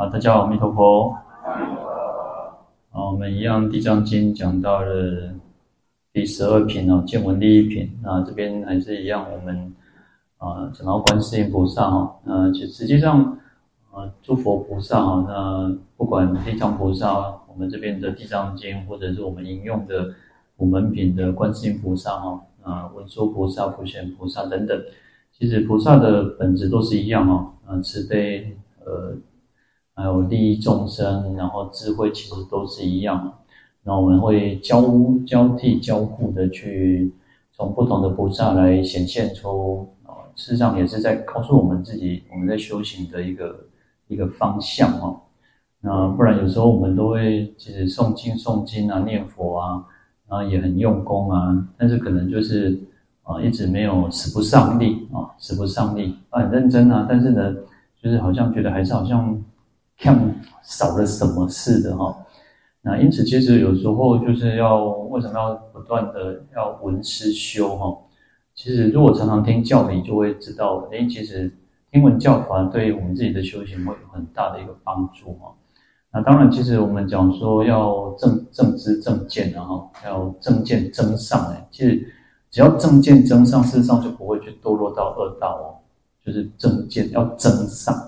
好，大家好，阿弥陀佛。啊，我们一样《地藏经》讲到了第十二品哦，见闻利益品。那这边还是一样，我们啊讲到观世音菩萨哈，呃，其实际上啊，诸佛菩萨哈，那不管地藏菩萨，我们这边的《地藏经》，或者是我们引用的普门品的观世音菩萨哈，啊，文殊菩萨、普贤菩萨等等，其实菩萨的本质都是一样哦，啊，慈悲，呃。还有利益众生，然后智慧其实都是一样。那我们会交交替交互的去从不同的菩萨来显现出啊，事实上也是在告诉我们自己我们在修行的一个一个方向哦。那不然有时候我们都会其实诵经诵经啊，念佛啊，然后也很用功啊，但是可能就是啊一直没有使不上力啊，使不上力啊，很认真啊，但是呢，就是好像觉得还是好像。像少了什么似的哈，那因此其实有时候就是要为什么要不断的要闻思修哈？其实如果常常听教理，就会知道，诶，其实听闻教法对于我们自己的修行会有很大的一个帮助哈。那当然，其实我们讲说要正正知正见啊，哈要正见增上哎，其实只要正见增上，事实上就不会去堕落到恶道哦，就是正见要增上。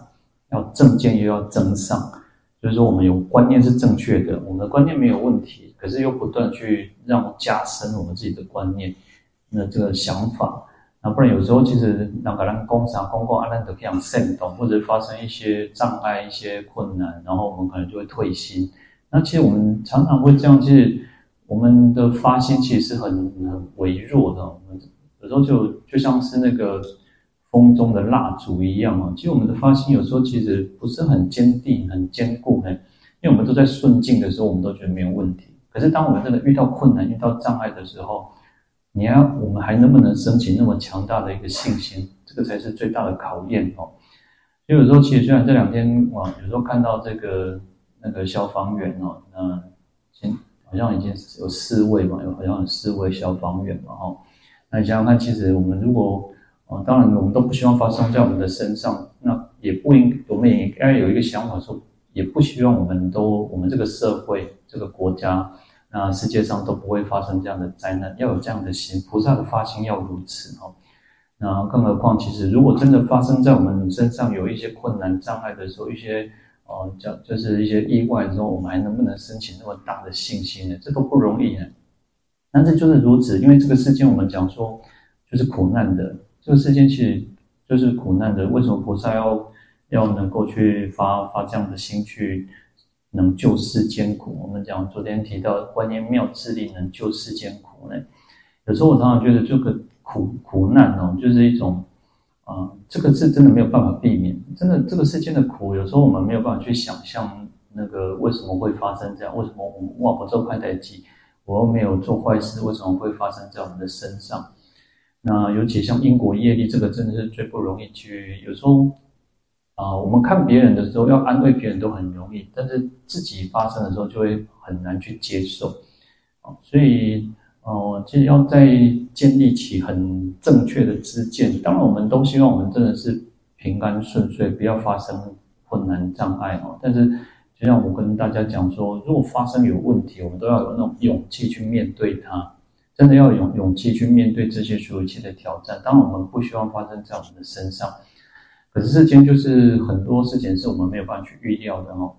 要正见又要增上，就是说我们有观念是正确的，我们的观念没有问题，可是又不断去让加深我们自己的观念，那这个想法，那不然有时候其实那个人工厂公共阿兰德这样渗动，或者发生一些障碍、一些困难，然后我们可能就会退心。那其实我们常常会这样，其实我们的发心其实是很很微弱的，我们有时候就就像是那个。风中的蜡烛一样啊，其实我们的发心有时候其实不是很坚定、很坚固，嘿，因为我们都在顺境的时候，我们都觉得没有问题。可是当我们真的遇到困难、遇到障碍的时候，你要我们还能不能升起那么强大的一个信心？这个才是最大的考验哦。所以有时候其实虽然这两天哇，有时候看到这个那个消防员哦，那先好像已经有四位嘛，有好像有四位消防员嘛，哈。那你想想看，其实我们如果啊，当然，我们都不希望发生在我们的身上。那也不应，我们也应该有一个想法说，也不希望我们都，我们这个社会、这个国家，那世界上都不会发生这样的灾难。要有这样的心，菩萨的发心要如此哦。那更何况，其实如果真的发生在我们身上有一些困难障碍的时候，一些哦，叫就是一些意外的时候，我们还能不能升起那么大的信心呢？这都不容易呢。但是就是如此，因为这个世间我们讲说就是苦难的。这个世间其实就是苦难的，为什么菩萨要要能够去发发这样的心去能救世间苦？我们讲昨天提到观音妙智力能救世间苦呢？有时候我常常觉得这个苦苦难哦，就是一种啊、这个是真的没有办法避免。真的，这个世间的苦，有时候我们没有办法去想象那个为什么会发生这样？为什么我们哇，我做坏代志，我又没有做坏事，为什么会发生在我们的身上？那尤其像因果业力，这个真的是最不容易去。有时候啊、我们看别人的时候，要安慰别人都很容易，但是自己发生的时候就会很难去接受啊。所以，呃，其实要在建立起很正确的知见。当然，我们都希望我们真的是平安顺遂，不要发生困难障碍哦。但是，就像我跟大家讲说，如果发生有问题，我们都要有那种勇气去面对它。真的要有勇气去面对这些所有一切的挑战。当然，我们不希望发生在我们的身上，可是世间就是很多事情是我们没有办法去预料的哦。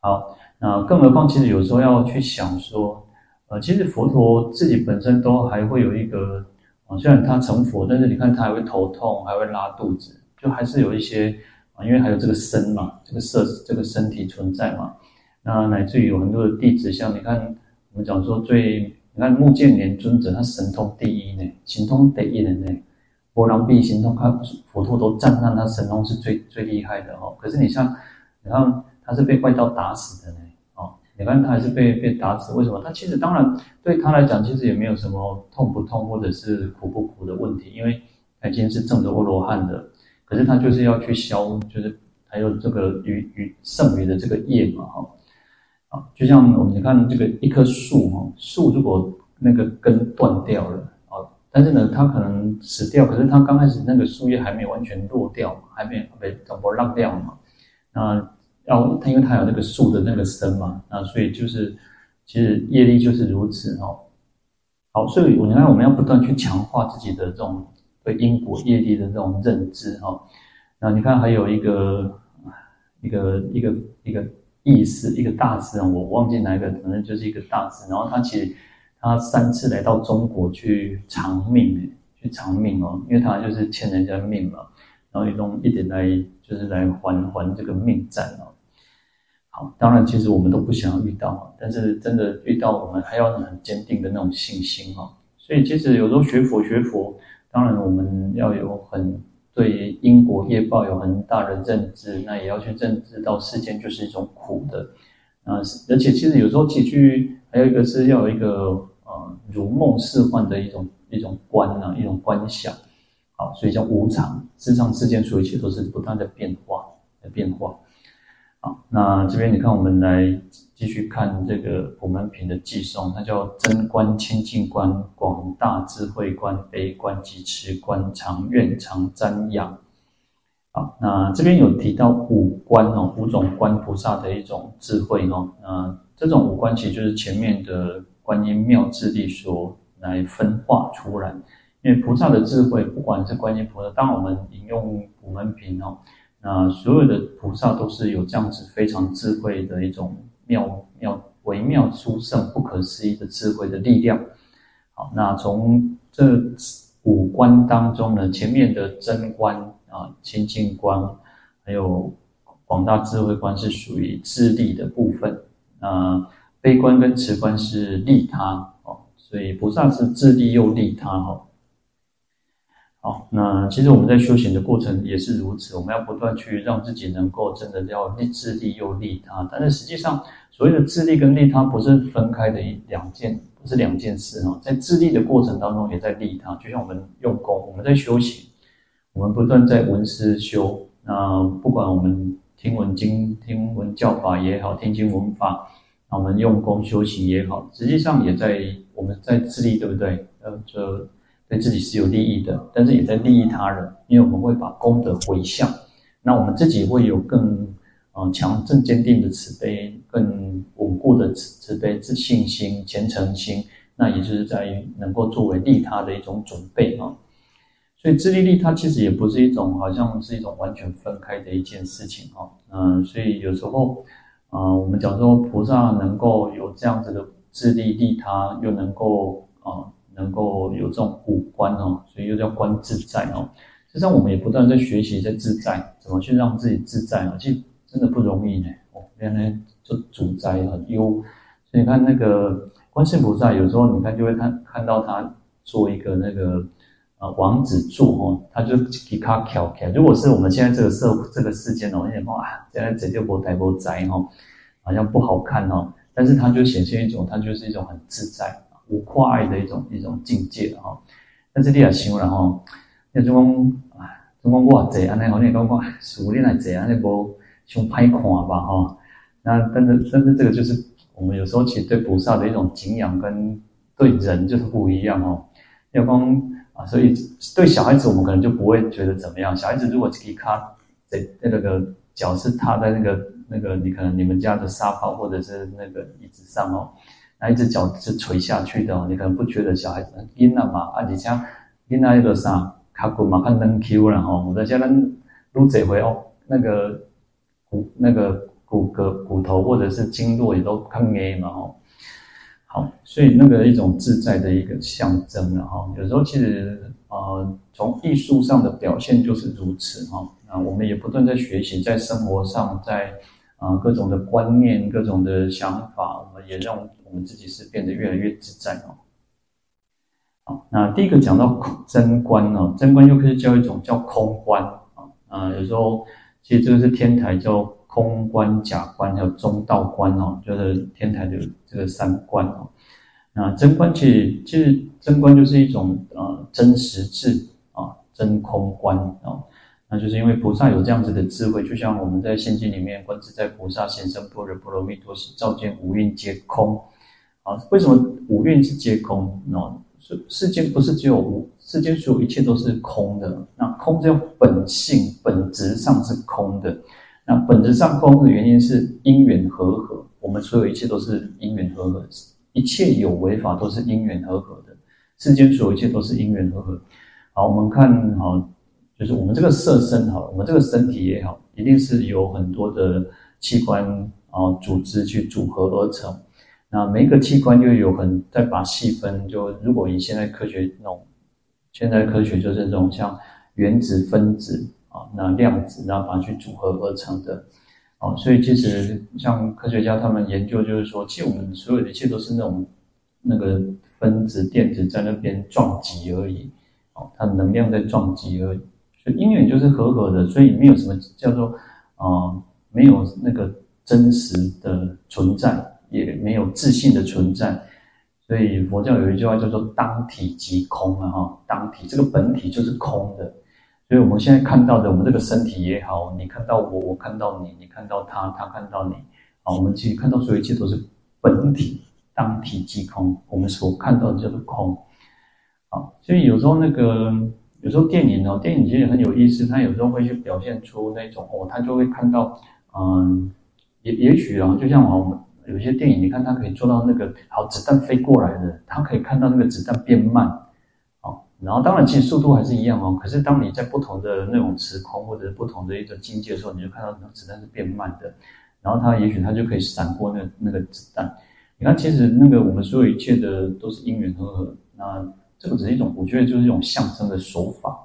好，那更何况，其实有时候要去想说，呃，其实佛陀自己本身都还会有一个啊，虽然他成佛，但是你看他还会头痛，还会拉肚子，就还是有一些啊，因为还有这个身嘛，这个色，这个身体存在嘛。那乃至于有很多的弟子，像你看，我们讲说最。你看目犍连尊者，他神通第一呢，神通第一人呢，波罗蜜神通，他佛陀都赞叹他神通是最最厉害的哦。可是你像，你看他是被怪盗打死的呢，哦，你看他还是被被打死，为什么？他其实当然对他来讲，其实也没有什么痛不痛或者是苦不苦的问题，因为他已经是证得阿罗汉的。可是他就是要去消，就是还有这个余余剩余的这个业嘛，哈。啊，就像我们你看这个一棵树哈，树如果那个根断掉了啊，但是呢，它可能死掉，可是它刚开始那个树叶还没有完全落掉，还没有被怎么烂掉嘛？那要它因为它有那个树的那个身嘛，那所以就是其实业力就是如此哦。好，所以你看我们要不断去强化自己的这种对因果业力的这种认知哈。那你看还有一个一个一个一个意思，一个大师啊，我忘记哪个，反正就是一个大师。然后他其实他三次来到中国去偿命，去偿命哦，因为他就是欠人家命嘛。然后用一点来就是来还还这个命债哦。好，当然，其实我们都不想要遇到，但是真的遇到，我们还要很坚定的那种信心哈。所以，其实有时候学佛学佛，当然我们要有很对因果业报有很大的认知，那也要去认知到世间就是一种苦的啊。而且，其实有时候起居，还有一个是要有一个呃如梦似幻的一种一种观啊，一种观想。好，所以叫无常，世上世间所有一切都是不断的变化，在变化。好，那这边你看，我们来继续看这个普门品的偈颂，它叫真观、清净观、广大智慧观、悲观及持观、常愿常瞻仰。好，那这边有提到五观哦，五种观菩萨的一种智慧哦。那这种五观其实就是前面的观音妙智力所来分化出来，因为菩萨的智慧，不管是观音菩萨，当我们引用普门品哦。那所有的菩萨都是有这样子非常智慧的一种妙妙微妙殊胜不可思议的智慧的力量。好，那从这五观当中呢，前面的真观啊、清净观，还有广大智慧观是属于自利的部分。那悲观跟持观是利他哦，所以菩萨是自利又利他哦。好，那其实我们在修行的过程也是如此，我们要不断去让自己能够真的要利自利又利他。但是实际上，所谓的自利跟利他不是分开的一两件，不是两件事哈。在自利的过程当中，也在利他。就像我们用功，我们在修行，我们不断在闻思修。那不管我们听闻经、听闻教法也好，听经闻法，那我们用功修行也好，实际上也在我们在自利，对不对？呃，这。对自己是有利益的，但是也在利益他人，因为我们会把功德回向，那我们自己会有更呃强正坚定的慈悲，更稳固的慈慈悲、自信心、虔诚心，那也就是在于能够作为利他的一种准备啊。所以自利利他其实也不是一种好像是一种完全分开的一件事情啊。嗯，所以有时候啊，我们讲说菩萨能够有这样子的自利利他，又能够啊。能够有这种五观哦，所以又叫观自在哦。实际上，我们也不断在学习，在自在，怎么去让自己自在啊？其实真的不容易呢。哦，原来做主宰很优。所以你看那个观世菩萨，有时候你看就会看看到他做一个那个呃王子坐哦，他就给他翘起来。如果是我们现在这个社这个世间哦，你讲啊，现在这就不台不在哦，好像不好看哦。但是它就显现一种，它就是一种很自在。无跨爱的一种一种境界哈，但是你也想了哈，那种讲啊，种讲我这安尼，我你讲讲，熟练来这样，你无想歹看吧哈？那但是但是这个就是我们有时候其实对菩萨的一种敬仰，跟对人就是不一样哦。要讲啊，所以对小孩子我们可能就不会觉得怎么样。小孩子如果可以看这那个脚是踏在那个那个你可能你们家的沙发或者是那个椅子上哦。那一只脚是垂下去的，你可能不觉得小孩子很婴儿嘛？啊，你像婴儿那个啥，卡骨嘛，看能 Q 了哈。我在家人撸这回哦，那个骨那个骨骼骨头或者是经络也都看硬嘛哈。好，所以那个一种自在的一个象征了哈。有时候其实呃，从艺术上的表现就是如此哈。啊，我们也不断在学习，在生活上，在啊各种的观念、各种的想法，我们也让。我们自己是变得越来越自在哦。好，那第一个讲到真观哦，真观又可以叫一种叫空观啊。啊，有时候其实这个是天台叫空观、假观还有中道观哦，就是天台的这个三观哦。那真观其实其实真观就是一种呃真实智啊，真空观哦。那就是因为菩萨有这样子的智慧，就像我们在心经里面观自在菩萨行深般若波罗蜜多时，照见五蕴皆空。为什么五蕴是皆空？那世世间不是只有五，世间所有一切都是空的。那空这种本性本质上是空的。那本质上空的原因是因缘和合，我们所有一切都是因缘和合，一切有为法都是因缘和合的，世间所有一切都是因缘和合。好，我们看好，就是我们这个色身好，我们这个身体也好，一定是有很多的器官啊组织去组合而成。那每一个器官又有很再把细分，就如果以现在科学那种，现在科学就是这种像原子、分子啊，那量子，然后把它去组合而成的，哦，所以其实像科学家他们研究就是说，其实我们所有的一切都是那种那个分子、电子在那边撞击而已，哦，它能量在撞击而已，所以因缘就是合合的，所以没有什么叫做啊、没有那个真实的存在。也没有自信的存在，所以佛教有一句话叫做“当体即空”啊，哈，当体这个本体就是空的，所以我们现在看到的，我们这个身体也好，你看到我，我看到你，你看到他，他看到你，啊，我们其实看到所有一切都是本体，当体即空，我们所看到的叫做空，啊，所以有时候那个有时候电影哦，电影其实很有意思，它有时候会去表现出那种哦，他就会看到，嗯，也也许啊，就像我们。有些电影，你看它可以做到那个好子弹飞过来的，它可以看到那个子弹变慢，哦，然后当然其实速度还是一样哦。可是当你在不同的那种时空或者是不同的一个境界的时候，你就看到那子弹是变慢的，然后它也许它就可以闪过那那个子弹。你看，其实那个我们所有一切的都是因缘和合，那这个只是一种，我觉得就是一种象征的手法。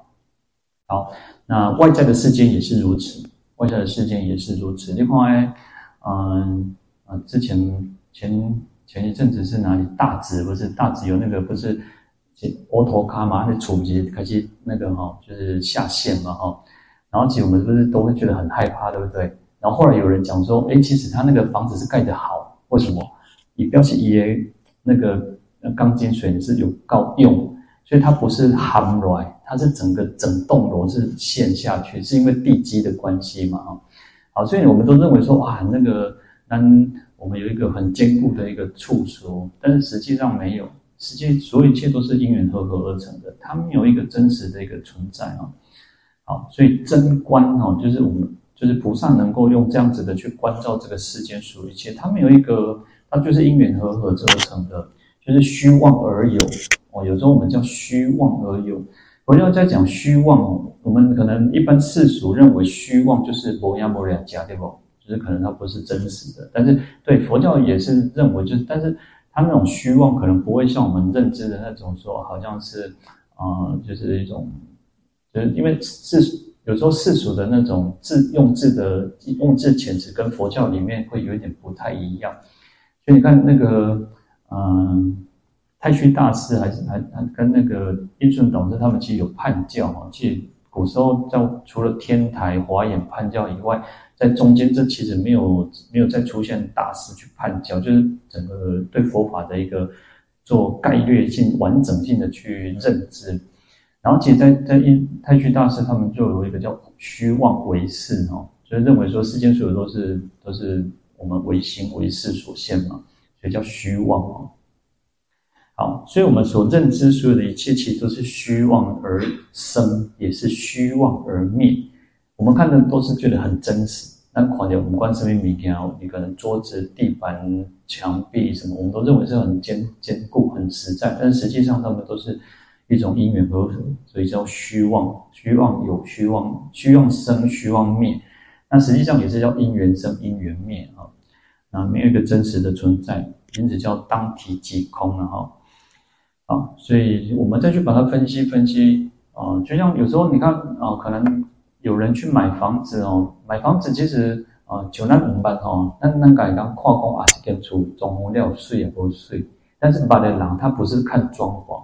好，那外在的世界也是如此，外在的世界也是如此。另外，嗯。啊，之前前前一阵子是哪里大直不是大直有那个不是，欧托卡嘛，那初级开始那个哈，就是下线嘛哈，然后其实我们是不是都会觉得很害怕，对不对？然后后来有人讲说，哎，其实他那个房子是盖得好，为什么？以表示也那个钢筋水泥是有够用，所以它不是夯来，它是整个整栋楼是陷下去，是因为地基的关系嘛哈。好，所以我们都认为说哇那个。但我们有一个很坚固的一个处所，但是实际上没有，实际所有一切都是因缘和合而成的，它没有一个真实的一个存在啊。好，所以真观哈，就是我们就是菩萨能够用这样子的去关照这个世间所有一切，它没有一个，它就是因缘和合而成的，就是虚妄而有哦。有时候我们叫虚妄而有，佛教在讲虚妄，我们可能一般世俗认为虚妄就是无影无两假，对不？就是可能它不是真实的，但是对佛教也是认为，就是但是它那种虚妄可能不会像我们认知的那种说，好像是啊、就是一种，就是因为世有时候世俗的那种字用字的用字遣词跟佛教里面会有一点不太一样，所以你看那个嗯、太虚大师还是还还跟那个印顺导师他们其实有判教啊，其实古时候叫除了天台华严判教以外。在中间，这其实没有没有再出现大师去判教，就是整个对佛法的一个做概略性、完整性的去认知。然后，其实在，在在太虚大师他们就有一个叫虚妄唯识哦，就是认为说世间所有都是都是我们唯心唯识所现嘛，所以叫虚妄哦。好，所以我们所认知所有的一切，其实都是虚妄而生，也是虚妄而灭。我们看的都是觉得很真实，但况且我们观身边每天你可能桌子、地板、墙壁什么，我们都认为是很坚坚固、很实在，但实际上它们都是一种因缘和合，所以叫虚妄。虚妄有虚妄，虚妄生，虚妄灭。那实际上也是叫因缘生，因缘灭啊。那没有一个真实的存在，因此叫当体即空了哈。啊，所以我们再去把它分析分析啊，就像有时候你看啊，可能。有人去买房子哦，买房子其实啊，就那明白哦，那那个刚跨工啊，是跟出装潢料税也不税，但是买的人他不是看装潢，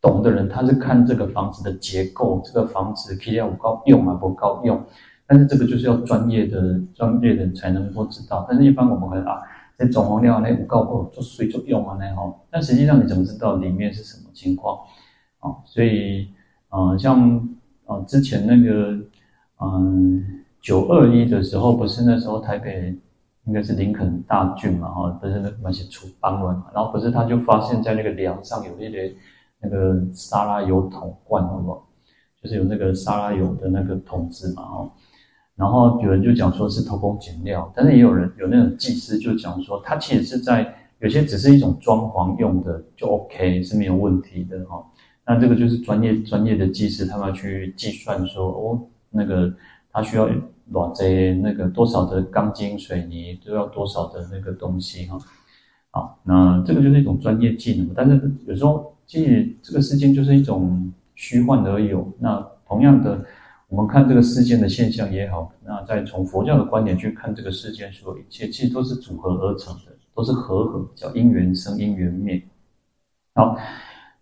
懂的人他是看这个房子的结构，这个房子可以要够用啊，不够用，但是这个就是要专业的专业的人才能够知道，但是一般我们可能啊，这装潢料那不够够做税做用啊那吼，但实际上你怎么知道里面是什么情况啊？所以啊，像啊之前那个。嗯，九二一的时候，不是那时候台北应该是林肯大郡嘛，哈，不是那那些出邦文嘛，然后不是他就发现，在那个梁上有一些那个沙拉油桶罐，好不好？就是有那个沙拉油的那个桶子嘛，哈。然后有人就讲说是偷工减料，但是也有人有那种技师就讲说，他其实是在有些只是一种装潢用的，就 OK 是没有问题的哈。那这个就是专业专业的技师，他们去计算说，哦，那个他需要多少那个多少的钢筋水泥，都要多少的那个东西哈。好，那这个就是一种专业技能，但是有时候其实这个世间就是一种虚幻而有。那同样的。我们看这个世间的现象也好，那再从佛教的观点去看这个世间所有一切，其实都是组合而成的，都是和合，叫因缘生，因缘灭。好，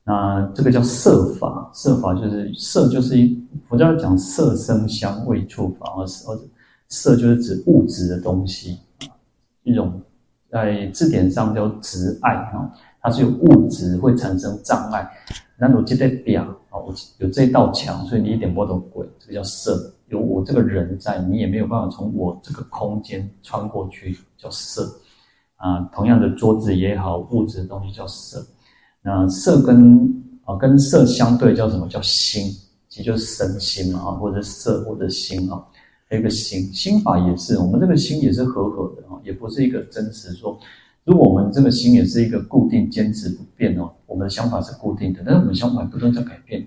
那这个叫色法，色法就是色，就是一佛教讲色声香味触法，而而色就是指物质的东西，一种在字典上叫执爱哈，它是有物质会产生障碍，那我记得表啊。我有这道墙，所以你一点不懂鬼，这个叫色。有我这个人在，你也没有办法从我这个空间穿过去，叫色。啊，同样的桌子也好，物质的东西叫色。那色跟啊跟色相对叫什么？叫心，其实就是身心嘛，或者色或者心啊。还有一个心，心法也是，我们这个心也是和合的啊，也不是一个真实说。如果我们这个心也是一个固定、坚持不变哦，我们的想法是固定的，但是我们想法不断在改变。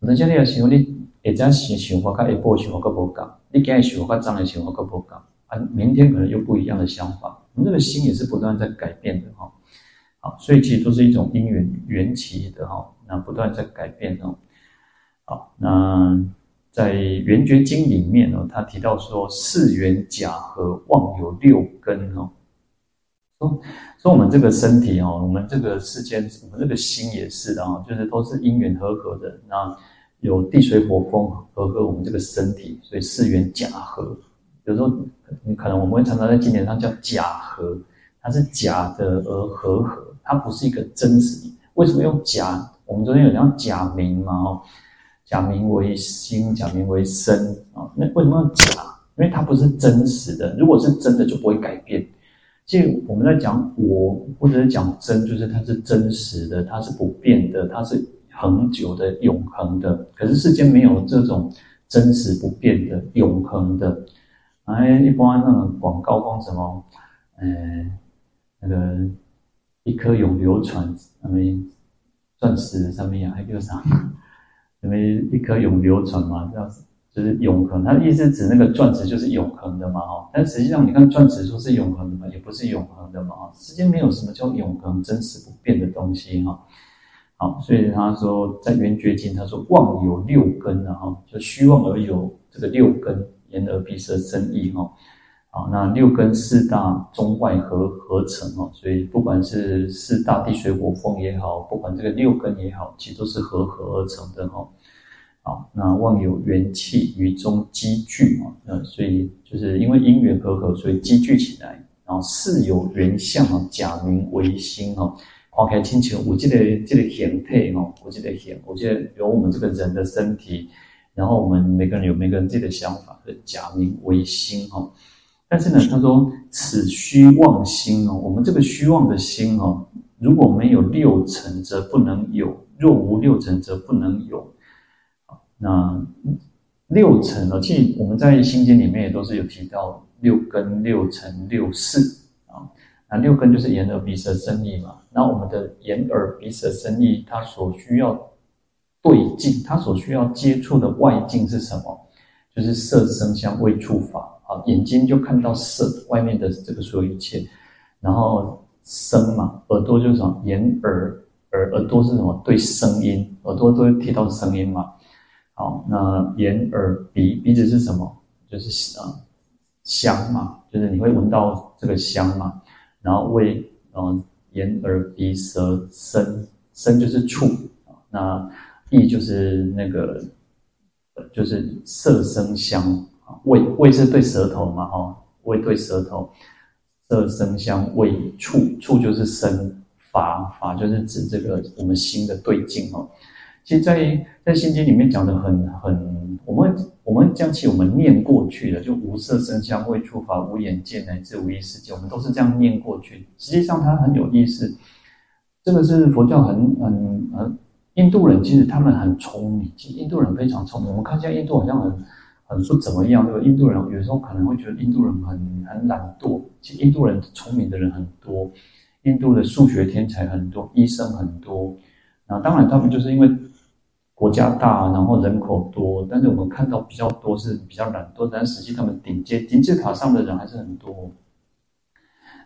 我们现在要想，你一阵时想法跟一波想法各不讲，你今日想法跟昨日想法各不讲啊，明天可能又不一样的想法。我们这个心也是不断在改变的哈。好，所以其实都是一种因缘缘起的哈，那不断在改变哦。好，那在《圆觉经》里面呢，他提到说，四缘假合，妄有六根哦。说说我们这个身体哦，我们这个世间，我们这个心也是的啊，就是都是因缘和合的。那有地水火风和合我们这个身体，所以四缘假合。有时候你可能我们会常常在经典上叫假合，它是假的而和合，它不是一个真实。为什么用假？我们昨天有讲假名嘛，哦，假名为心，假名为身啊。那为什么用假？因为它不是真实的。如果是真的，就不会改变。其实我们在讲我，或者是讲真，就是它是真实的，它是不变的，它是恒久的、永恒的。可是世间没有这种真实不变的、永恒的。哎，一般那种广告讲什么？呃，那个一颗永流传，什么钻石上面啊还有啥？什么一颗永流传嘛，这样子。就是永恒，它的意思指那个钻石就是永恒的嘛，哈。但实际上，你看钻石说是永恒的嘛，也不是永恒的嘛，哈。世间没有什么叫永恒、真实不变的东西，哈。好，所以他说在《圆觉经》，他说妄有六根啊，哈，就虚妄而有这个六根，眼耳鼻舌身意，哈。啊，那六根四大中外合合成，哈。所以不管是四大地水火风也好，不管这个六根也好，其实都是合合而成的，哈。好，那望有缘气于中积聚啊，那所以就是因为因缘和合，所以积聚起来。然后四有缘相啊，假名为心哈。花开亲情，我记得这个形态哈，我记得形，我记得有我们这个人的身体，然后我们每个人有每个人自己的想法，假名为心哈。但是呢，他说此虚妄心哦，我们这个虚妄的心哦，如果没有六尘，则不能有；若无六尘，则不能有。那六尘呢？其实我们在《心经》里面也都是有提到六根、六尘、六识啊。那六根就是眼、耳、鼻、舌、身、意嘛。那我们的眼、耳、鼻、舌、身、意，它所需要对境，它所需要接触的外境是什么？就是色、声、香、味、触、法啊。眼睛就看到色，外面的这个所有一切。然后声嘛，耳朵就是什么？眼、耳、耳，耳朵是什么？对声音，耳朵都会听到声音嘛。好，那眼耳鼻鼻子是什么？就是啊香嘛，就是你会闻到这个香嘛。然后味，嗯，眼耳鼻舌身身就是触，那意就是那个就是色声香味味是对舌头嘛，哈，味对舌头，色声香味触触就是生法法就是指这个我们心的对境哦。其实在，在心经里面讲的很很，我们我们将其我们念过去的，就无色声香味触法无眼见乃至无意识界，我们都是这样念过去。实际上它很有意思，这个是佛教很很很印度人其实他们很聪明，其实印度人非常聪明。我们看一下印度好像很很不怎么样。对吧印度人有时候可能会觉得印度人很很懒惰，其实印度人聪明的人很多，印度的数学天才很多，医生很多。那当然他们就是因为国家大，然后人口多，但是我们看到比较多是比较懒惰，但实际他们顶尖金字塔上的人还是很多。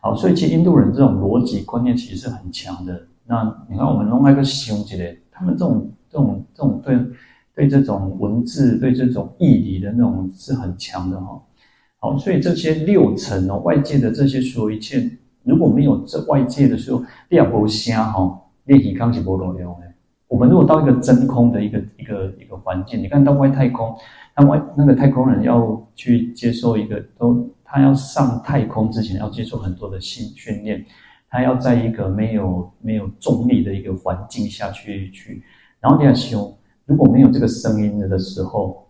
好，所以其实印度人这种逻辑观念其实是很强的。那你看，我们弄那个兄弟嘞，他们这种、这种、这种对对这种文字、对这种义理的那种是很强的哈。好，所以这些六层哦，外界的这些所有一切，如果没有这外界的时候，你也无声哈，练习康是无路用的。我们如果到一个真空的一个一个一个环境，你看到外太空，那外那个太空人要去接受一个，都他要上太空之前要接受很多的训训练。他要在一个没有没有重力的一个环境下去去，然后你要修，如果没有这个声音的时候，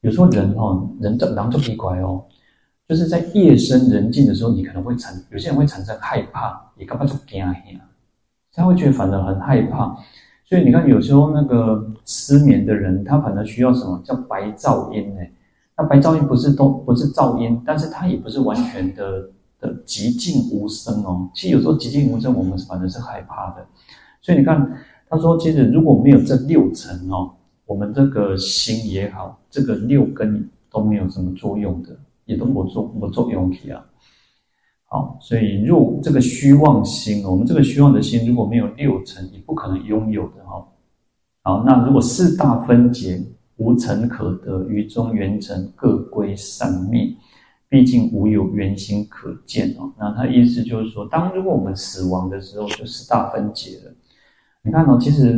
有时候人哦，人这狼就奇怪哦，就是在夜深人静的时候，你可能会产，有些人会产生害怕，也干嘛就惊呀，他会觉得反而很害怕，所以你看有时候那个失眠的人，他反而需要什么叫白噪音呢？那白噪音不是都不是噪音，但是它也不是完全的。的寂静无声哦，其实有时候寂静无声，我们反而是害怕的。所以你看，他说，其实如果没有这六层哦，我们这个心也好，这个六根都没有什么作用的，也都没作没作用体啊。好，所以若这个虚妄心，我们这个虚妄的心如果没有六层，也不可能拥有的哈。好，那如果四大分解，无尘可得，于中缘尘各归散灭。毕竟无有缘心可见哦，那他意思就是说，当如果我们死亡的时候，就四大分解了。你看哦，其实，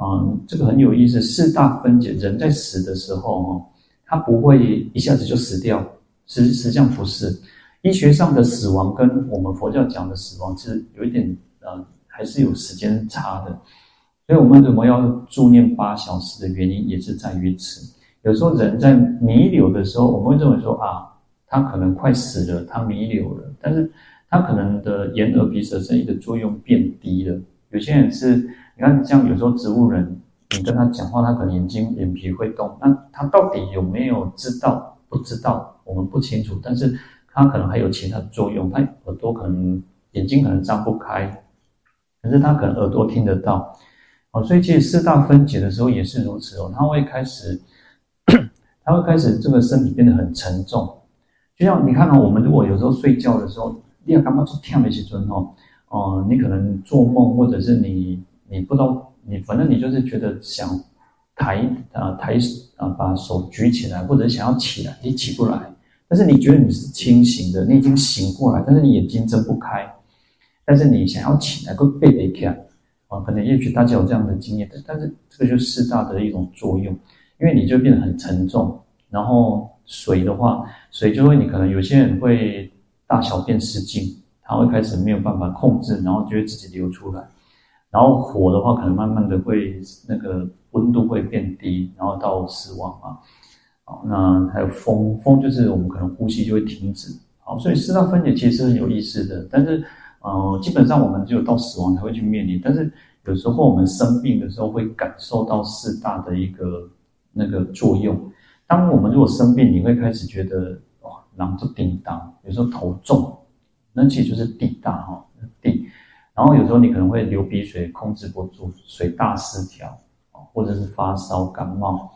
嗯，这个很有意思。四大分解，人在死的时候哦，他不会一下子就死掉，实实际上不是。医学上的死亡跟我们佛教讲的死亡是有一点，呃，还是有时间差的。所以我们怎么要助念八小时的原因，也是在于此。有时候人在弥留的时候，我们会认为说啊。他可能快死了，他弥留了，但是他可能的眼耳鼻舌身意的作用变低了。有些人是，你看像有时候植物人，你跟他讲话，他可能眼睛眼皮会动，那他到底有没有知道？不知道，我们不清楚。但是他可能还有其他的作用，他耳朵可能眼睛可能张不开，可是他可能耳朵听得到。哦，所以其实四大分解的时候也是如此哦，他会开始，他会开始这个身体变得很沉重。就像你看到、哦、我们如果有时候睡觉的时候，你要干嘛做跳的时候哦，哦、你可能做梦，或者是你你不知道，你反正你就是觉得想抬啊、抬啊、把手举起来，或者想要起来，你起不来。但是你觉得你是清醒的，你已经醒过来，但是你眼睛睁不开，但是你想要起来，个背得起来啊，可能也许大家有这样的经验，但是这个就是四大的一种作用，因为你就变得很沉重，然后。水的话，水就会你可能有些人会大小便失禁，他会开始没有办法控制，然后就会自己流出来。然后火的话，可能慢慢的会那个温度会变低，然后到死亡啊。好，那还有风，风就是我们可能呼吸就会停止。好，所以四大分解其实是很有意思的，但是呃，基本上我们只有到死亡才会去面临。但是有时候我们生病的时候会感受到四大的一个那个作用。当我们如果生病，你会开始觉得哇，囊就叮当，有时候头重，那其实就是地大哈地。然后有时候你可能会流鼻水，控制不住，水大失调，或者是发烧感冒。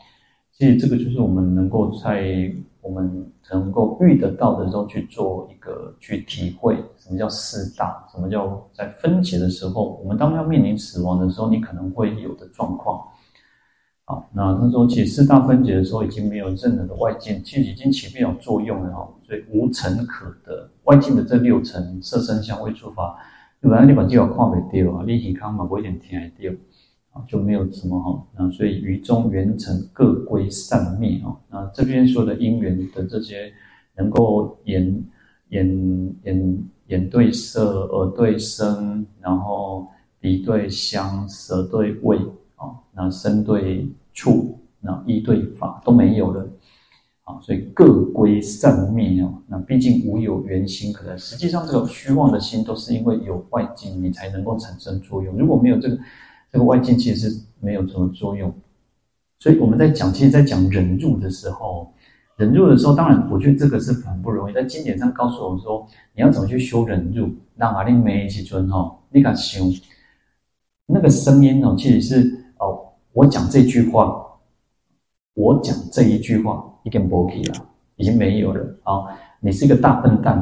其实这个就是我们能够在我们能够遇得到的时候去做一个去体会什么叫四大，什么叫在分解的时候，我们当要面临死亡的时候，你可能会有的状况。好，那他说，其实四大分解的时候，已经没有任何的外境，其实已经起不了作用了哈，所以无尘可得。外境的这六层，色声香味触法，本来你把这个看不掉啊，你健康嘛，不一点听得掉啊，就没有什么哈。那所以于中缘成各归散灭哈。那这边说的因缘的这些，能够眼眼眼眼对色，耳对声，然后鼻对香，舌对味啊。那身对触，那意对法都没有了，啊，所以各归善灭哦。那毕竟无有缘心可得，实际上这个虚妄的心都是因为有外境，你才能够产生作用。如果没有这个这个外境，其实是没有什么作用。所以我们在讲，其实，在讲忍辱的时候，忍辱的时候，当然我觉得这个是很不容易。在经典上告诉我们说，你要怎么去修忍辱，让阿令没起尊哈，你敢修那个声音哦，其实是哦，我讲这句话，我讲这一句话已经没气了，已经没有了啊！你是一个大笨蛋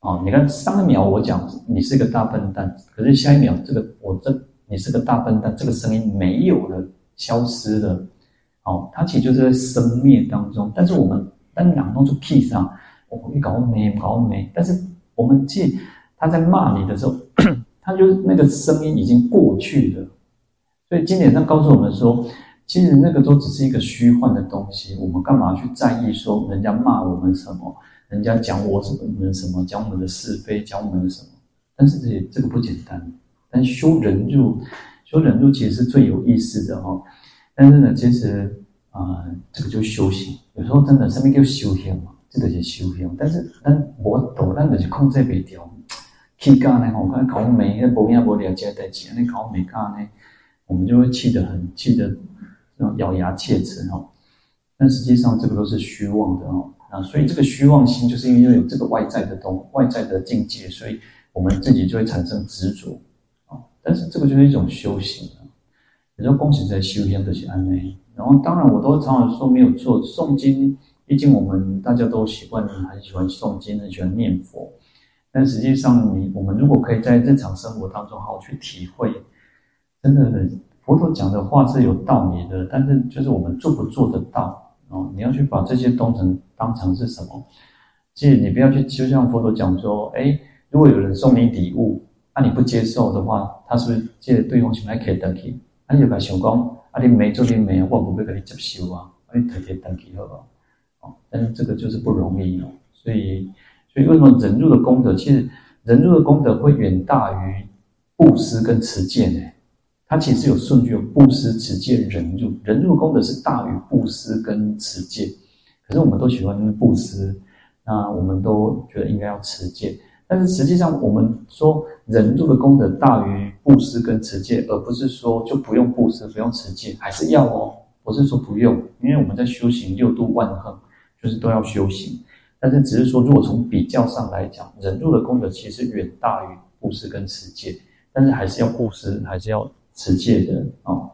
啊！你看上一秒我讲你是一个大笨蛋，可是下一秒这个我这你是个大笨蛋，这个声音没有了，消失了。哦，它其实就是在生灭当中，但是我们当两动作 key 上，我一搞没搞没，但是我们记他在骂你的时候，他就那个声音已经过去了，所以经典上告诉我们说，其实那个都只是一个虚幻的东西，我们干嘛去在意说人家骂我们什么，人家讲我什么我们什么，讲我们的是非，讲我们的什么？但是这些这个不简单，但修忍辱，修忍辱其实是最有意思的哈。但是呢，其实啊、这个就修行。有时候真的，上面叫修行嘛？这个是修行。但是，但我懂，但就是控制不掉。气干呢？我看搞美，那不要不了解代志，那搞美干呢？我们就会气得很，气得那种咬牙切齿哈。但实际上，这个都是虚妄的哦。啊，所以这个虚妄心，就是因为有这个外在的东，外在的境界，所以我们自己就会产生执着啊。但是，这个就是一种修行。有时候恭喜在修行的些安内，然后当然我都常常说没有错，诵经，毕竟我们大家都习惯很喜欢诵经，很喜欢念佛。但实际上，你我们如果可以在日常生活当中好好去体会，真的佛陀讲的话是有道理的，但是就是我们做不做得到哦？你要去把这些当成当成是什么？即你不要去，就像佛陀讲说，哎，如果有人送你礼物，那、你不接受的话，他是不是借对方钱来给得起？你就甲想讲，啊，你没做你没，我不会给你接受啊，啊，你特别登记好不好？哦，但是这个就是不容易哦，所以，所以为什么忍辱的功德，其实忍辱的功德会远大于布施跟持戒呢？它其实有顺序，有布施、持戒、忍辱，忍辱功德是大于布施跟持戒，可是我们都喜欢布施，那我们都觉得应该要持戒。但是实际上，我们说忍辱的功德大于布施跟持戒，而不是说就不用布施、不用持戒，还是要哦。不是说不用，因为我们在修行六度万行，就是都要修行。但是只是说，如果从比较上来讲，忍辱的功德其实远大于布施跟持戒，但是还是要布施，还是要持戒的哦。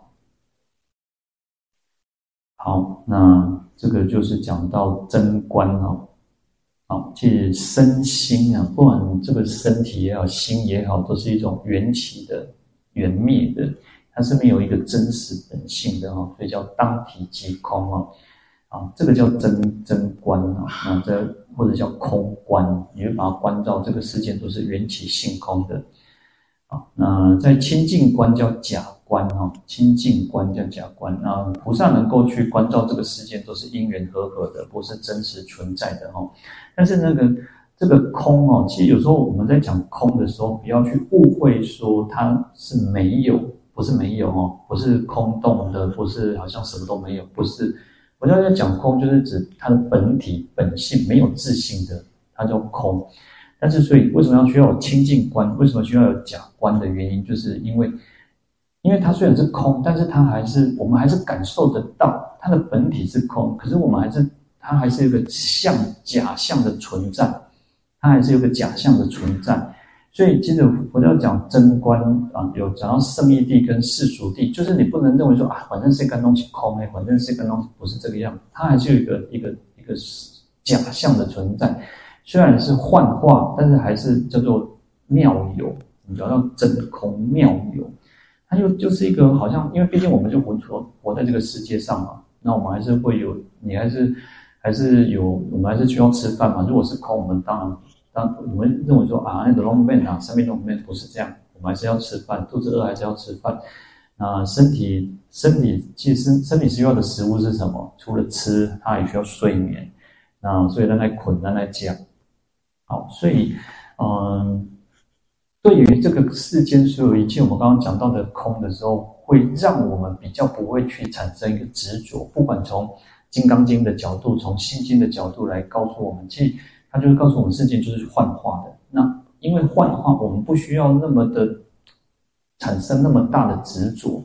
好，那这个就是讲到真观哦。好，其实身心啊，不管这个身体也好，心也好，都是一种缘起的、缘灭的，它是没有一个真实本性的哈，所以叫当体即空啊，啊，这个叫真真观啊，啊，这或者叫空观，你会把它观照这个世界都是缘起性空的，啊，那在清净观叫假。观哈，清净观叫假观。那菩萨能够去关照这个世界，都是因缘和合的，不是真实存在的哈。但是那个这个空哦，其实有时候我们在讲空的时候，不要去误会说它是没有，不是没有哦，不是空洞的，不是好像什么都没有，不是。我要在讲空，就是指它的本体本性没有自性的，它叫空。但是所以为什么要需要有清净观？为什么需要有假观的原因，就是因为。因为它虽然是空，但是它还是我们还是感受得到它的本体是空，可是我们还是它还是有个像假象的存在，它还是有个假象的存在。所以接着佛教讲真观啊，有讲到胜义谛跟世俗谛，就是你不能认为说啊，反正是一个东西空诶，反正是一个东西不是这个样，它还是有一个一个一个假象的存在，虽然是幻化，但是还是叫做妙有，你知道真空妙有。它就就是一个好像，因为毕竟我们就活活活在这个世界上嘛，那我们还是会有，你还是还是有，我们还是需要吃饭嘛。如果是空，我们当然当我们认为说啊，那个 long man 啊，上面 long man 不是这样，我们还是要吃饭，肚子饿还是要吃饭。那身体身体其实身体需要的食物是什么？除了吃，它也需要睡眠。那所以让它捆，让它讲。好，所以嗯。对于这个世间所有一切，我们刚刚讲到的空的时候，会让我们比较不会去产生一个执着。不管从《金刚经》的角度，从《心经》的角度来告诉我们，其实它就是告诉我们，世间就是幻化的。那因为幻化，我们不需要那么的产生那么大的执着。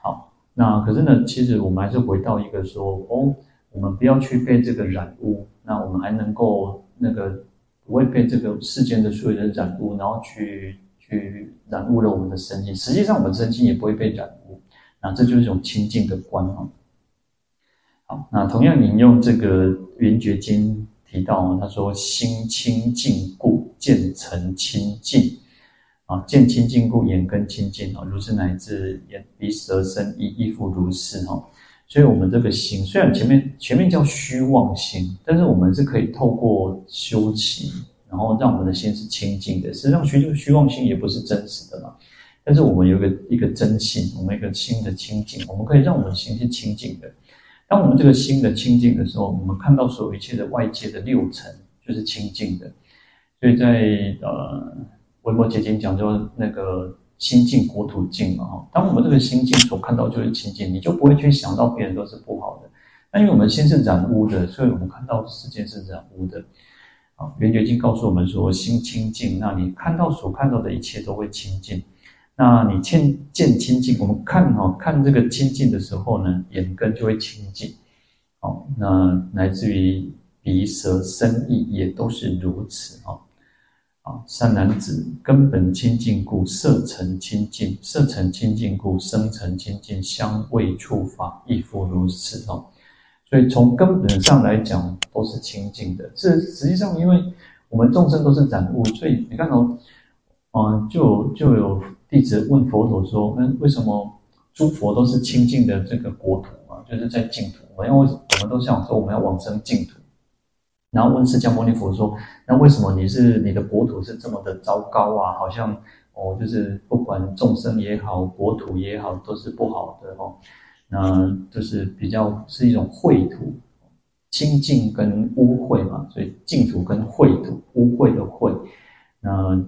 好，那可是呢，其实我们还是回到一个说，哦，我们不要去被这个染污，那我们还能够那个不会被这个世间的所有的染污，然后去去染污了我们的身心。实际上，我们身心也不会被染污，那这就是一种清净的观啊。好，那同样引用这个《圆觉经》提到，他说：“心清净故，见成清净。”啊，见清净故，眼根清净啊，如是乃至眼鼻舌身意亦复如是哈。所以，我们这个心虽然前面前面叫虚妄心，但是我们是可以透过修行，然后让我们的心是清净的。实际上，虚虚妄心也不是真实的嘛。但是，我们有一个一个真心，我们一个心的清净，我们可以让我们心是清净的。当我们这个心的清净的时候，我们看到所有一切的外界的六尘就是清净的。所以在呃。文摩詰经讲说，那个心净国土净嘛哈。当我们这个心净所看到就是清净，你就不会去想到别人都是不好的。那因为我们心是染污的，所以我们看到世界是染污的。啊，圆觉经告诉我们说，心清净，那你看到所看到的一切都会清净。那你见见清净，我们看哈看这个清净的时候呢，眼根就会清净。好，那乃至于鼻舌身意也都是如此啊。啊，善男子，根本清净故，色尘清净；色尘清净故，声尘清净；香味触法亦复如此哦。所以从根本上来讲，都是清净的。这实际上，因为我们众生都是染污，所以你看哦，嗯，就就有弟子问佛陀说：“那为什么诸佛都是清净的这个国土啊？就是在净土。我们要为我们都想说我们要往生净土？”然后问释迦牟尼佛说：“那为什么你是你的国土是这么的糟糕啊？好像哦，就是不管众生也好，国土也好，都是不好的哦。那就是比较是一种秽土，清净跟污秽嘛，所以净土跟秽土，污秽的秽。那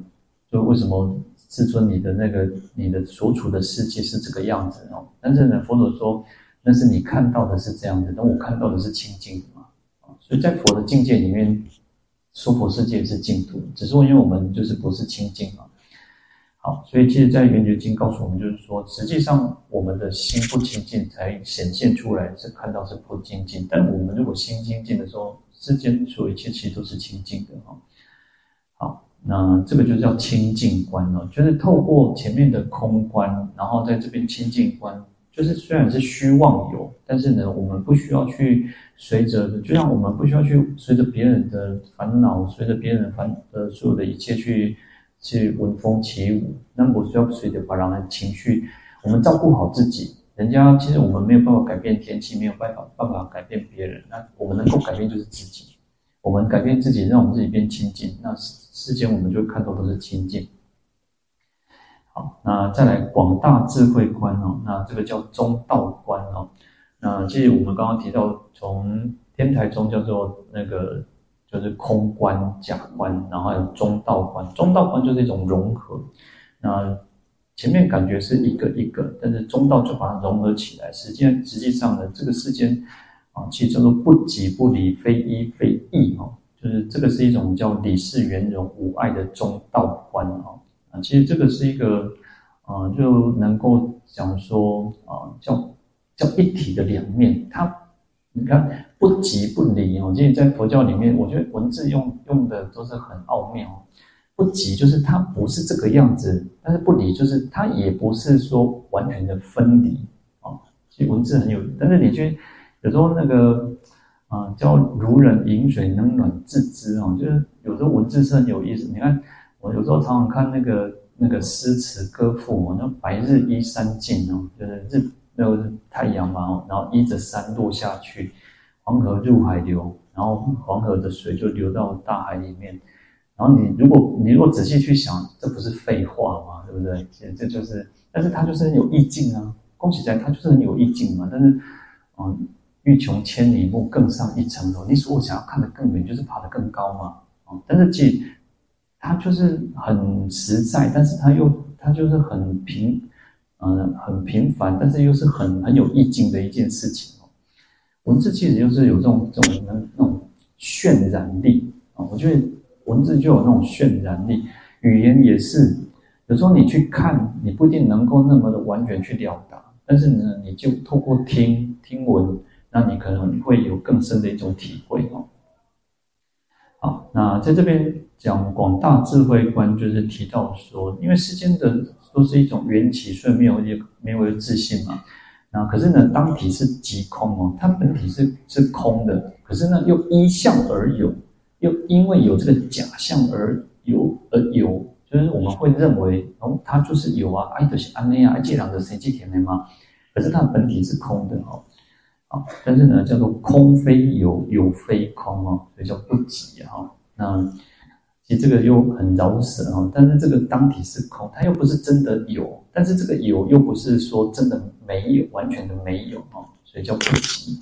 就为什么至尊你的那个你的所处的世界是这个样子哦？但是呢，佛祖说，那是你看到的是这样子，但我看到的是清净。”所以在佛的境界里面，娑婆世界是净土，只是因为我们就是不是清净嘛。好，所以其实，在圆觉经告诉我们，就是说，实际上我们的心不清净，才显现出来是看到是不清净。但我们如果心清净的时候，世间所有一切其实都是清净的哈。好，那这个就叫清净观了，就是透过前面的空观，然后在这边清净观。就是虽然是虚妄有，但是呢，我们不需要去随着，就像我们不需要去随着别人的烦恼，随着别人烦的所有的一切去去闻风起舞。那么我需要随着把人的情绪，我们照顾好自己。人家其实我们没有办法改变天气，没有办法办法改变别人。那我们能够改变就是自己。我们改变自己，让我们自己变清净，那世世间我们就看到都是清净。好，那再来广大智慧观哦，那这个叫中道观哦。那其实我们刚刚提到，从天台宗叫做那个就是空观、假观，然后还有中道观。中道观就是一种融合。那前面感觉是一个一个，但是中道就把它融合起来。实际实际上呢，这个世间啊，其实叫做不即不离，非一非异哦。就是这个是一种叫理事圆融无碍的中道观哦。其实这个是一个，啊、就能够讲说啊、叫叫一体的两面。它，你看不即不离哦。其实，在佛教里面，我觉得文字用用的都是很奥妙。不即就是它不是这个样子，但是不离就是它也不是说完全的分离啊。其实文字很有，但是你去有时候那个啊、叫如人饮水，冷暖自知啊，就是有时候文字是很有意思。你看。我有时候常常看那个那个诗词歌赋嘛，那白日依山尽哦，就是日那个太阳嘛，然后依着山落下去，黄河入海流，然后黄河的水就流到大海里面。然后你如果你如果仔细去想，这不是废话吗？对不对？其实这就是，但是它就是很有意境啊。恭喜在，它就是很有意境嘛。但是，嗯，欲穷千里目，更上一层楼。你如果想要看得更远，就是爬得更高嘛。啊，但是既它就是很实在，但是它又它就是很平，嗯、呃，很平凡，但是又是很很有意境的一件事情哦。文字其实就是有这种这种那那种渲染力啊，我觉得文字就有那种渲染力，语言也是。有时候你去看，你不一定能够那么的完全去了达，但是呢，你就透过听听闻，那你可能会有更深的一种体会哦。好，那在这边讲广大智慧观，就是提到说，因为世间的都是一种缘起，所以没有一没有自性嘛。那可是呢，当体是即空哦，它本体是是空的，可是呢，又依相而有，又因为有这个假象而有而有，就是我们会认为哦，它就是有啊，爱德是安内啊，爱这两个谁记甜的吗？可是它本体是空的哦，但是呢，叫做空非有，有非空哦，所以叫不即哈。那其实这个又很饶舌啊，但是这个当体是空，它又不是真的有。但是这个有又不是说真的没有，完全的没有哦，所以叫不即。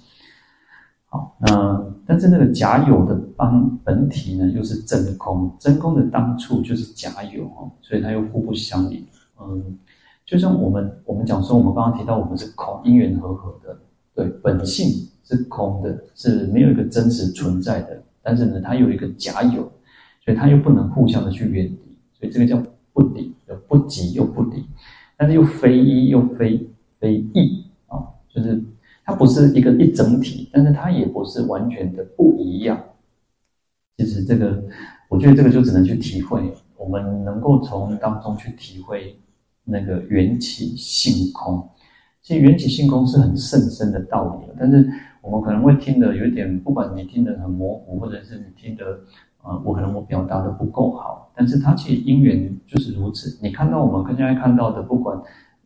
好，那但是那个假有的当本体呢，又是真空，真空的当处就是假有哦，所以它又互不相离。嗯，就像我们我们讲说，我们刚刚提到我们是空，因缘和合的，对，本性是空的，是没有一个真实存在的。但是呢，它有一个假有，所以它又不能互相的去远离，所以这个叫不离，不即又不离。但是又非一又非非异啊，就是它不是一个一整体，但是它也不是完全的不一样。其实这个，我觉得这个就只能去体会，我们能够从当中去体会那个缘起性空。其实缘起性空是很甚深的道理，但是我们可能会听得有一点，不管你听得很模糊，或者是你听得。啊，我可能我表达的不够好，但是它其实因缘就是如此。你看到我们现在看到的，不管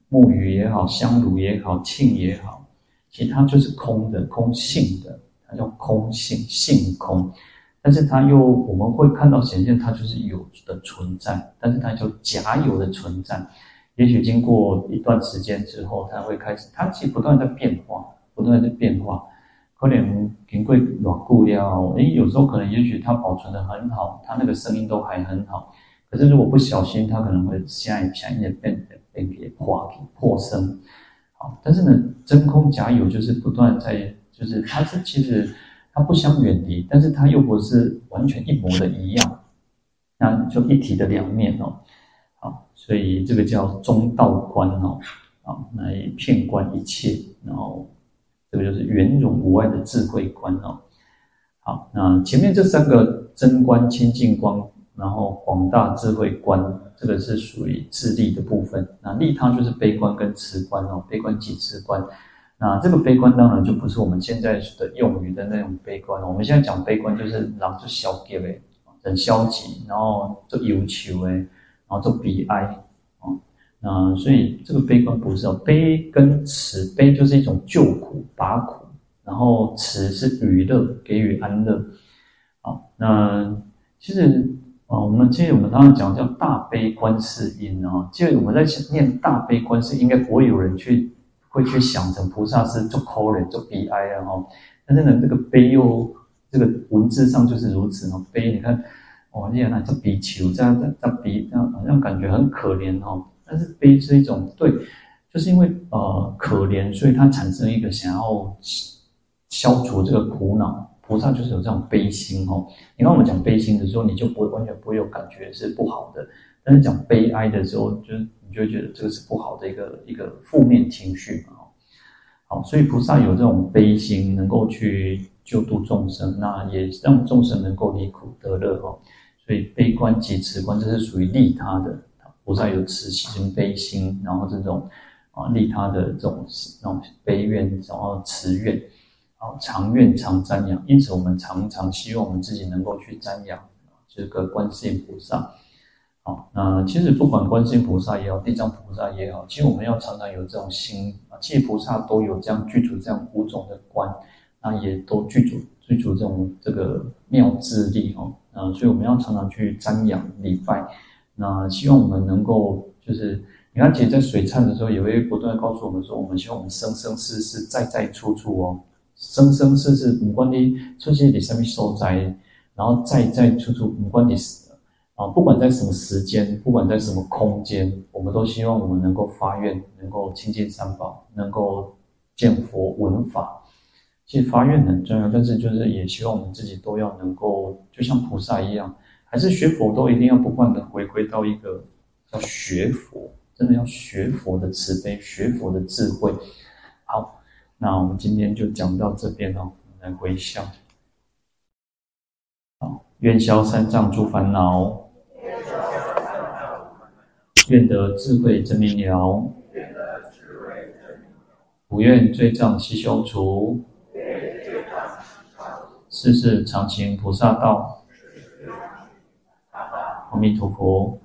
木鱼也好，香炉也好，磬也好，其实它就是空的，空性的，它叫空性，性空。但是它又我们会看到显现，它就是有的存在，但是它就假有的存在。也许经过一段时间之后，它会开始，它其实不断在变化，不断在变化。可能经过偌久了，诶，有时候可能也许它保存得很好，它那个声音都还很好。可是如果不小心，它可能会下一下一点变变给破破声。好，但是呢，真空假有就是不断在，就是它是其实它不相远离，但是它又不是完全一模的一样，那就一体的两面哦。好，所以这个叫中道观哦，啊，来遍观一切，然后。这个就是圆融无碍的智慧观哦。好，那前面这三个真观、清净观，然后广大智慧观，这个是属于自利的部分。那利他就是悲观跟慈观哦，悲观即慈观。那这个悲观当然就不是我们现在的用语的那种悲观。我们现在讲悲观就是然后就消极，很消极，然后就忧愁诶，然后就悲哀。啊、那，所以这个悲观不是哦，悲跟慈，悲就是一种救苦拔苦，然后慈是娱乐，给予安乐。好，那其实啊、我们其实我们刚刚讲叫大悲观世音啊，其实我们在念大悲观世音，应该不会有人去会去想成菩萨是做可怜做悲哀啊哈。但是呢，这个悲又这个文字上就是如此哦，悲你看，哦，你看这比丘这样这这比这样好像感觉很可怜哦。但是悲是一种对，就是因为呃可怜，所以它产生一个想要消除这个苦恼。菩萨就是有这种悲心哦。你看我们讲悲心的时候，你就不会完全不会有感觉是不好的；但是讲悲哀的时候，就你就会觉得这个是不好的一个一个负面情绪嘛。好，所以菩萨有这种悲心，能够去救度众生，那也让众生能够离苦得乐哦。所以悲观及慈观，这是属于利他的。菩萨有慈心、悲心，然后这种啊利他的这种那种悲愿，然后慈愿，啊常愿常瞻仰。因此，我们常常希望我们自己能够去瞻仰这个观世音菩萨。好，那其实不管观世音菩萨也好，地藏菩萨也好，其实我们要常常有这种心啊。其实菩萨都有这样具足这样五种的观，那也都具足具足这种这个妙智力哦。啊，所以我们要常常去瞻仰礼拜。那希望我们能够，就是你看，其实，在水忏的时候，也会不断地告诉我们说，我们希望我们生生世世、在在处处哦，生生世世，不管你出现在什么受灾，然后在在处处，不管你啊，不管在什么时间，不管在什么空间，我们都希望我们能够发愿，能够亲近三宝，能够见佛闻法。其实发愿很重要，但是就是也希望我们自己都要能够，就像菩萨一样，还是学佛都一定要不断的回归到一个要学佛，真的要学佛的慈悲，学佛的智慧。好，那我们今天就讲到这边哦，来回笑。好，愿消三障诸烦恼，愿得智慧真明了，不愿罪障悉消除。是是常行菩萨道。阿弥陀佛。